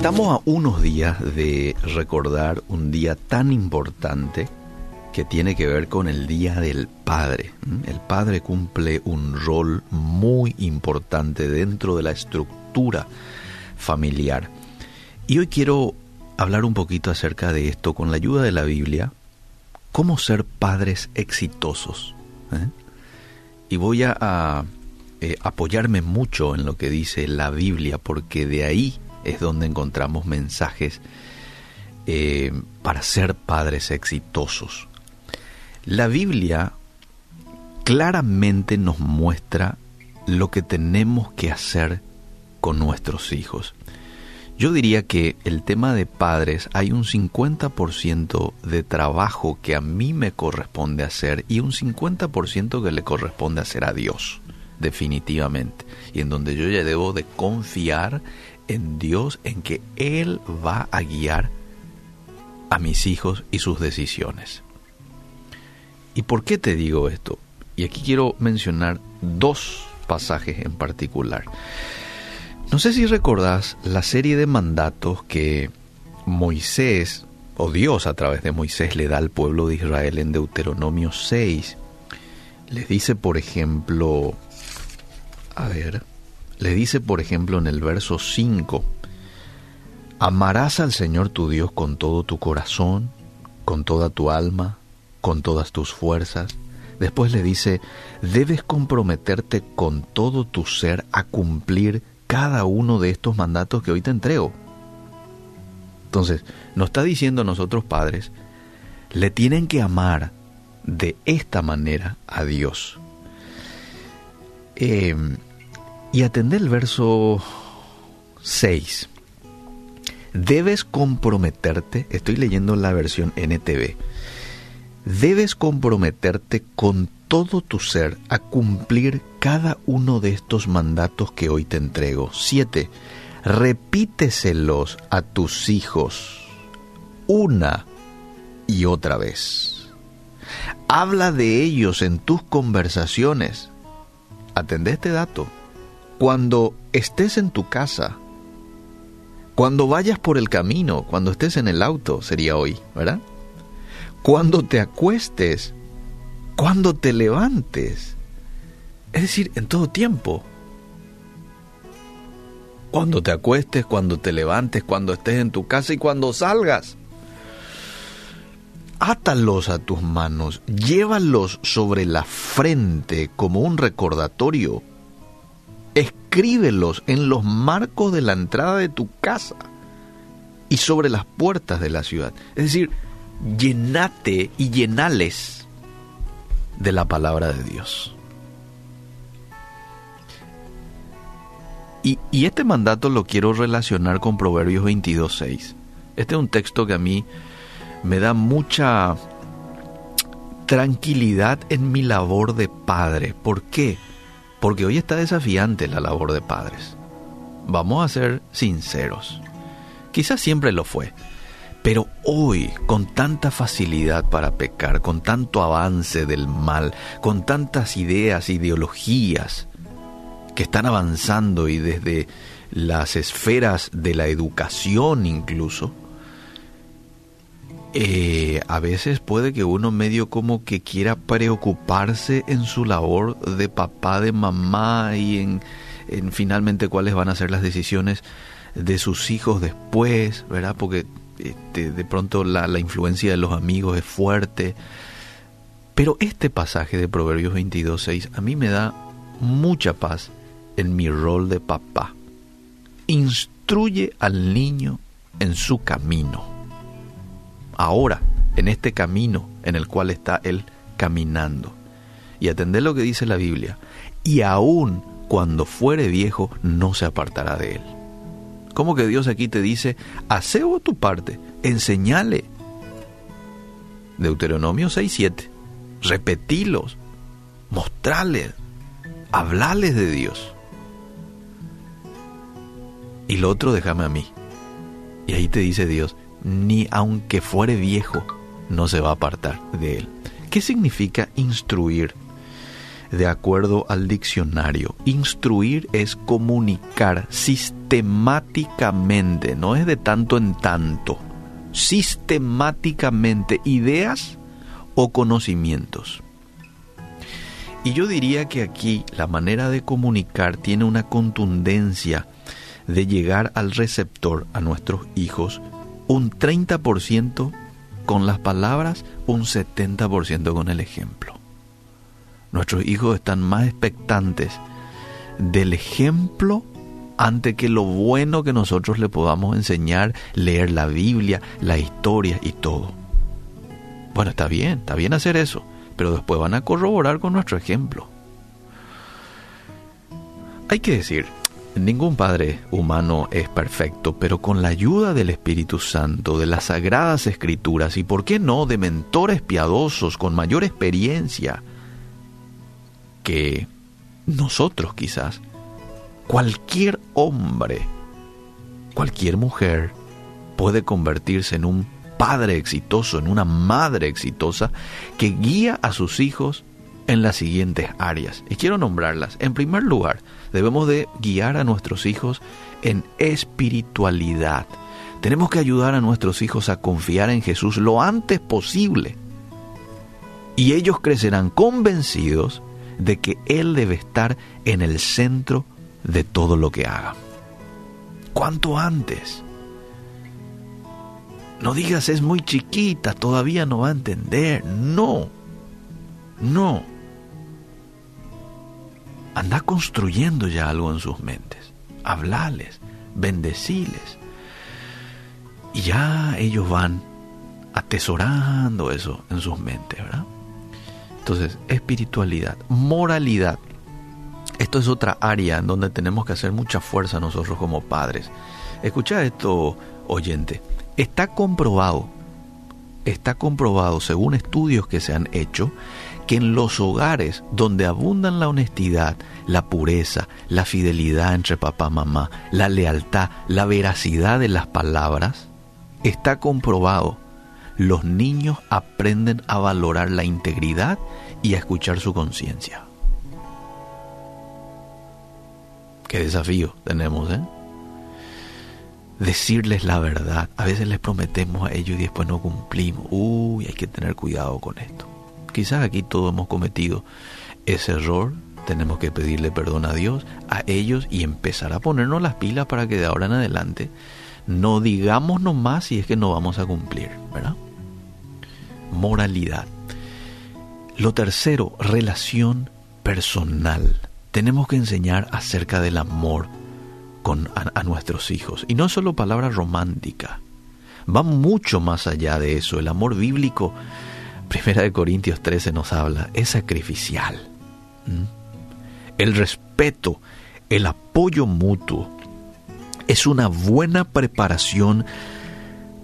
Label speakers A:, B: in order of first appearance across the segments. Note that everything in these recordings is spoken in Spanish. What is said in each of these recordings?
A: Estamos a unos días de recordar un día tan importante que tiene que ver con el Día del Padre. El Padre cumple un rol muy importante dentro de la estructura familiar. Y hoy quiero hablar un poquito acerca de esto con la ayuda de la Biblia, cómo ser padres exitosos. ¿eh? Y voy a, eh, apoyarme mucho en lo que dice la Biblia, porque de ahí es donde encontramos mensajes eh, para ser padres exitosos. La Biblia claramente nos muestra lo que tenemos que hacer con nuestros hijos. Yo diría que el tema de padres hay un 50% de trabajo que a mí me corresponde hacer y un 50% que le corresponde hacer a Dios, definitivamente. Y en donde yo ya debo de confiar en Dios, en que Él va a guiar a mis hijos y sus decisiones. ¿Y por qué te digo esto? Y aquí quiero mencionar dos pasajes en particular. No sé si recordás la serie de mandatos que Moisés, o Dios a través de Moisés, le da al pueblo de Israel en Deuteronomio 6. Les dice, por ejemplo, a ver, le dice, por ejemplo, en el verso 5, amarás al Señor tu Dios con todo tu corazón, con toda tu alma, con todas tus fuerzas. Después le dice, debes comprometerte con todo tu ser a cumplir cada uno de estos mandatos que hoy te entrego. Entonces, nos está diciendo a nosotros padres, le tienen que amar de esta manera a Dios. Eh, y atender el verso 6. Debes comprometerte, estoy leyendo la versión NTV, debes comprometerte con todo tu ser a cumplir cada uno de estos mandatos que hoy te entrego. 7. Repíteselos a tus hijos una y otra vez. Habla de ellos en tus conversaciones. Atende este dato. Cuando estés en tu casa, cuando vayas por el camino, cuando estés en el auto, sería hoy, ¿verdad? cuando te acuestes, cuando te levantes. Es decir, en todo tiempo. Cuando te acuestes, cuando te levantes, cuando estés en tu casa y cuando salgas. Átalos a tus manos, llévalos sobre la frente como un recordatorio. Escríbelos en los marcos de la entrada de tu casa y sobre las puertas de la ciudad. Es decir, llenate y llenales de la palabra de Dios. Y, este mandato lo quiero relacionar con Proverbios 22.6. Este es un texto que a mí me da mucha tranquilidad en mi labor de padre. ¿Por qué? Porque hoy está desafiante la labor de padres. Vamos a ser sinceros. Quizás siempre lo fue. Pero hoy, con tanta facilidad para pecar, con tanto avance del mal, con tantas ideas, ideologías que están avanzando y desde las esferas de la educación incluso, eh, a veces puede que uno medio como que quiera preocuparse en su labor de papá, de mamá y en, en finalmente cuáles van a ser las decisiones de sus hijos después, ¿verdad? Porque este, de pronto la, la, influencia de los amigos es fuerte. Pero este pasaje de Proverbios 22.6 a mí me da mucha paz en mi rol de papá. Instruye al niño en su camino. Ahora, en este camino en el cual está él caminando. Y atender lo que dice la Biblia. Y aún cuando fuere viejo, no se apartará de él. ¿Cómo que Dios aquí te dice, hace tu parte, enseñale? Deuteronomio 6.7, repetilos, mostrales, hablales de Dios. Y lo otro déjame a mí. Y ahí te dice Dios, ni aunque fuere viejo, no se va a apartar de él. ¿Qué significa instruir? de acuerdo al diccionario. Instruir es comunicar sistemáticamente, no es de tanto en tanto, sistemáticamente ideas o conocimientos. Y yo diría que aquí la manera de comunicar tiene una contundencia de llegar al receptor, a nuestros hijos, un 30% con las palabras, un 70% con el ejemplo. Nuestros hijos están más expectantes del ejemplo ante que lo bueno que nosotros le podamos enseñar, leer la Biblia, la historia y todo. Bueno, está bien, está bien hacer eso, pero después van a corroborar con nuestro ejemplo. Hay que decir, ningún padre humano es perfecto, pero con la ayuda del Espíritu Santo, de las sagradas escrituras y, por qué no, de mentores piadosos con mayor experiencia que nosotros quizás, cualquier hombre, cualquier mujer puede convertirse en un padre exitoso, en una madre exitosa que guía a sus hijos en las siguientes áreas. Y quiero nombrarlas. En primer lugar, debemos de guiar a nuestros hijos en espiritualidad. Tenemos que ayudar a nuestros hijos a confiar en Jesús lo antes posible. Y ellos crecerán convencidos de que Él debe estar en el centro de todo lo que hagan. ¿Cuánto antes? No digas es muy chiquita, todavía no va a entender. No, no. Anda construyendo ya algo en sus mentes. Hablales, bendeciles. Y ya ellos van atesorando eso en sus mentes, ¿verdad? Entonces, espiritualidad, moralidad. Esto es otra área en donde tenemos que hacer mucha fuerza nosotros como padres. Escucha esto, oyente. Está comprobado, está comprobado según estudios que se han hecho, que en los hogares donde abundan la honestidad, la pureza, la fidelidad entre papá y mamá, la lealtad, la veracidad de las palabras, está comprobado, los niños aprenden a valorar la integridad y a escuchar su conciencia. Qué desafío tenemos, ¿eh? decirles la verdad. A veces les prometemos a ellos y después no cumplimos. Uy, hay que tener cuidado con esto. Quizás aquí todos hemos cometido ese error. Tenemos que pedirle perdón a Dios, a ellos y empezar a ponernos las pilas para que de ahora en adelante no digamos nomás si es que no vamos a cumplir, ¿verdad? Moralidad. Lo tercero, relación personal. Tenemos que enseñar acerca del amor, con, a, nuestros hijos. Y no solo palabra romántica, va mucho más allá de eso. El amor bíblico, Primera de Corintios 13 nos habla, es sacrificial. El respeto, el apoyo mutuo, es una buena preparación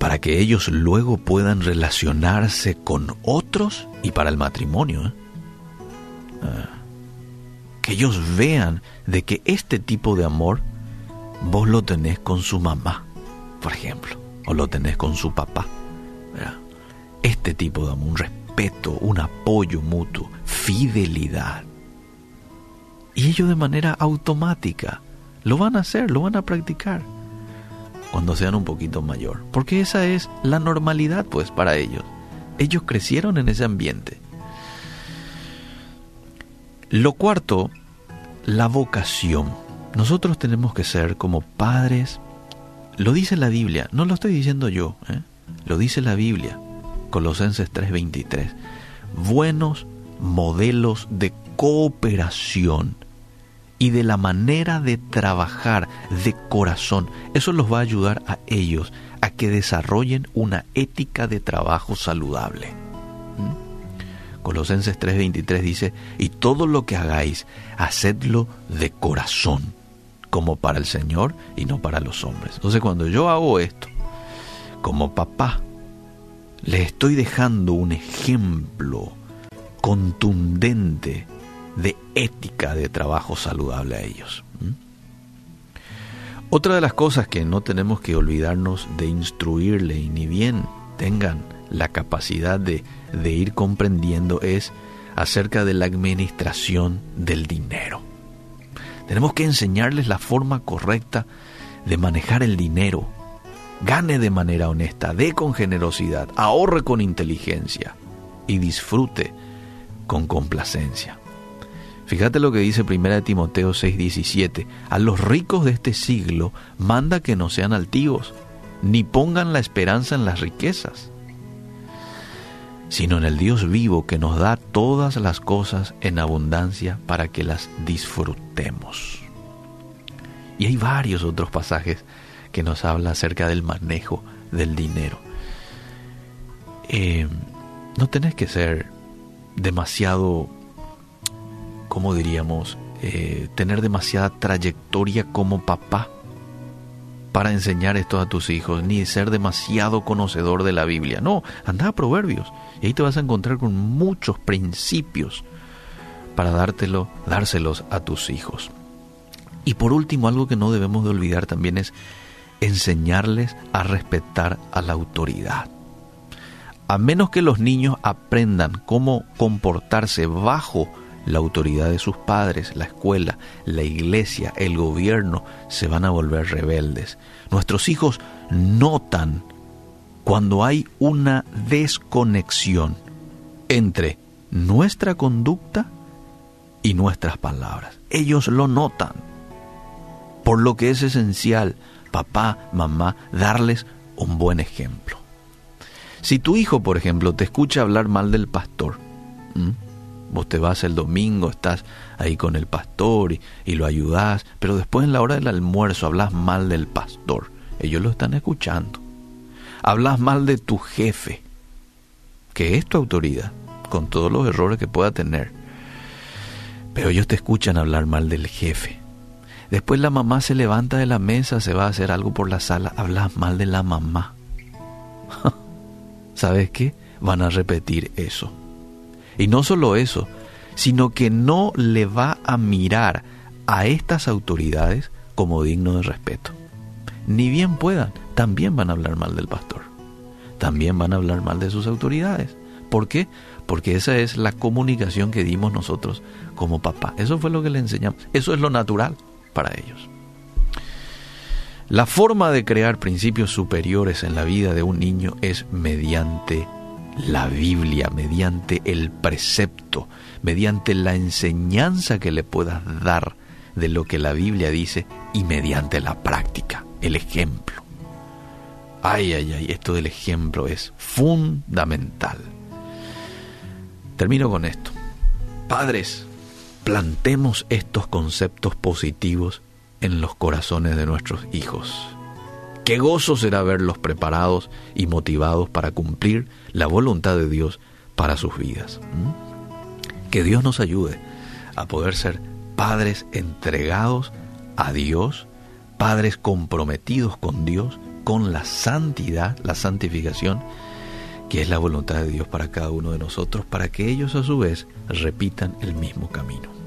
A: para que ellos luego puedan relacionarse con otros y para el matrimonio. ¿eh? Ah. que ellos vean de que este tipo de amor vos lo tenés con su mamá, por ejemplo, o lo tenés con su papá. Este tipo de amor, un respeto, un apoyo mutuo, fidelidad. Y ellos de manera automática lo van a hacer, lo van a practicar cuando sean un poquito mayor, porque esa es la normalidad pues para ellos. Ellos crecieron en ese ambiente. Lo cuarto, la vocación. Nosotros tenemos que ser como padres, lo dice la Biblia, no lo estoy diciendo yo, ¿eh? lo dice la Biblia, Colosenses 3:23, buenos modelos de cooperación y de la manera de trabajar de corazón. Eso los va a ayudar a ellos a que desarrollen una ética de trabajo saludable. Colosenses 3:23 dice, y todo lo que hagáis, hacedlo de corazón como para el Señor y no para los hombres. Entonces cuando yo hago esto, como papá, le estoy dejando un ejemplo contundente de ética de trabajo saludable a ellos. Otra de las cosas que no tenemos que olvidarnos de instruirle y ni bien tengan la capacidad de, de ir comprendiendo es acerca de la administración del dinero. Tenemos que enseñarles la forma correcta de manejar el dinero. Gane de manera honesta, dé con generosidad, ahorre con inteligencia y disfrute con complacencia. Fíjate lo que dice 1 Timoteo 6:17. A los ricos de este siglo manda que no sean altivos, ni pongan la esperanza en las riquezas, sino en el Dios vivo que nos da todas las cosas en abundancia para que las disfrutemos. Y hay varios otros pasajes que nos habla acerca del manejo del dinero. Eh, no tenés que ser demasiado ¿cómo diríamos? Eh, tener demasiada trayectoria como papá para enseñar esto a tus hijos, ni ser demasiado conocedor de la Biblia. No, anda a Proverbios y ahí te vas a encontrar con muchos principios para dártelo, dárselos a tus hijos. Y por último, algo que no debemos de olvidar también es enseñarles a respetar a la autoridad. A menos que los niños aprendan cómo comportarse bajo la autoridad de sus padres, la escuela, la iglesia, el gobierno, se van a volver rebeldes. Nuestros hijos notan cuando hay una desconexión entre nuestra conducta y nuestras palabras. Ellos lo notan. Por lo que es esencial, papá, mamá, darles un buen ejemplo. Si tu hijo, por ejemplo, te escucha hablar mal del pastor, Vos te vas el domingo, estás ahí con el pastor y, lo ayudás, pero después en la hora del almuerzo hablas mal del pastor. Ellos lo están escuchando. Hablas mal de tu jefe, que es tu autoridad, con todos los errores que pueda tener. Pero ellos te escuchan hablar mal del jefe. Después la mamá se levanta de la mesa, se va a hacer algo por la sala, hablas mal de la mamá. ¿Sabes qué? Van a repetir eso. Y no solo eso, sino que no le va a mirar a estas autoridades como digno de respeto. Ni bien puedan, también van a hablar mal del pastor. También van a hablar mal de sus autoridades. ¿Por qué? Porque esa es la comunicación que dimos nosotros como papá. Eso fue lo que le enseñamos. Eso es lo natural para ellos. La forma de crear principios superiores en la vida de un niño es mediante la Biblia, mediante el precepto, mediante la enseñanza que le puedas dar de lo que la Biblia dice y mediante la práctica, el ejemplo. Ay, ay, ay, esto del ejemplo es fundamental. Termino con esto. Padres, plantemos estos conceptos positivos en los corazones de nuestros hijos. Qué gozo será verlos preparados y motivados para cumplir la voluntad de Dios para sus vidas. Que Dios nos ayude a poder ser padres entregados a Dios, padres comprometidos con Dios, con la santidad, la santificación, que es la voluntad de Dios para cada uno de nosotros, para que ellos a su vez repitan el mismo camino.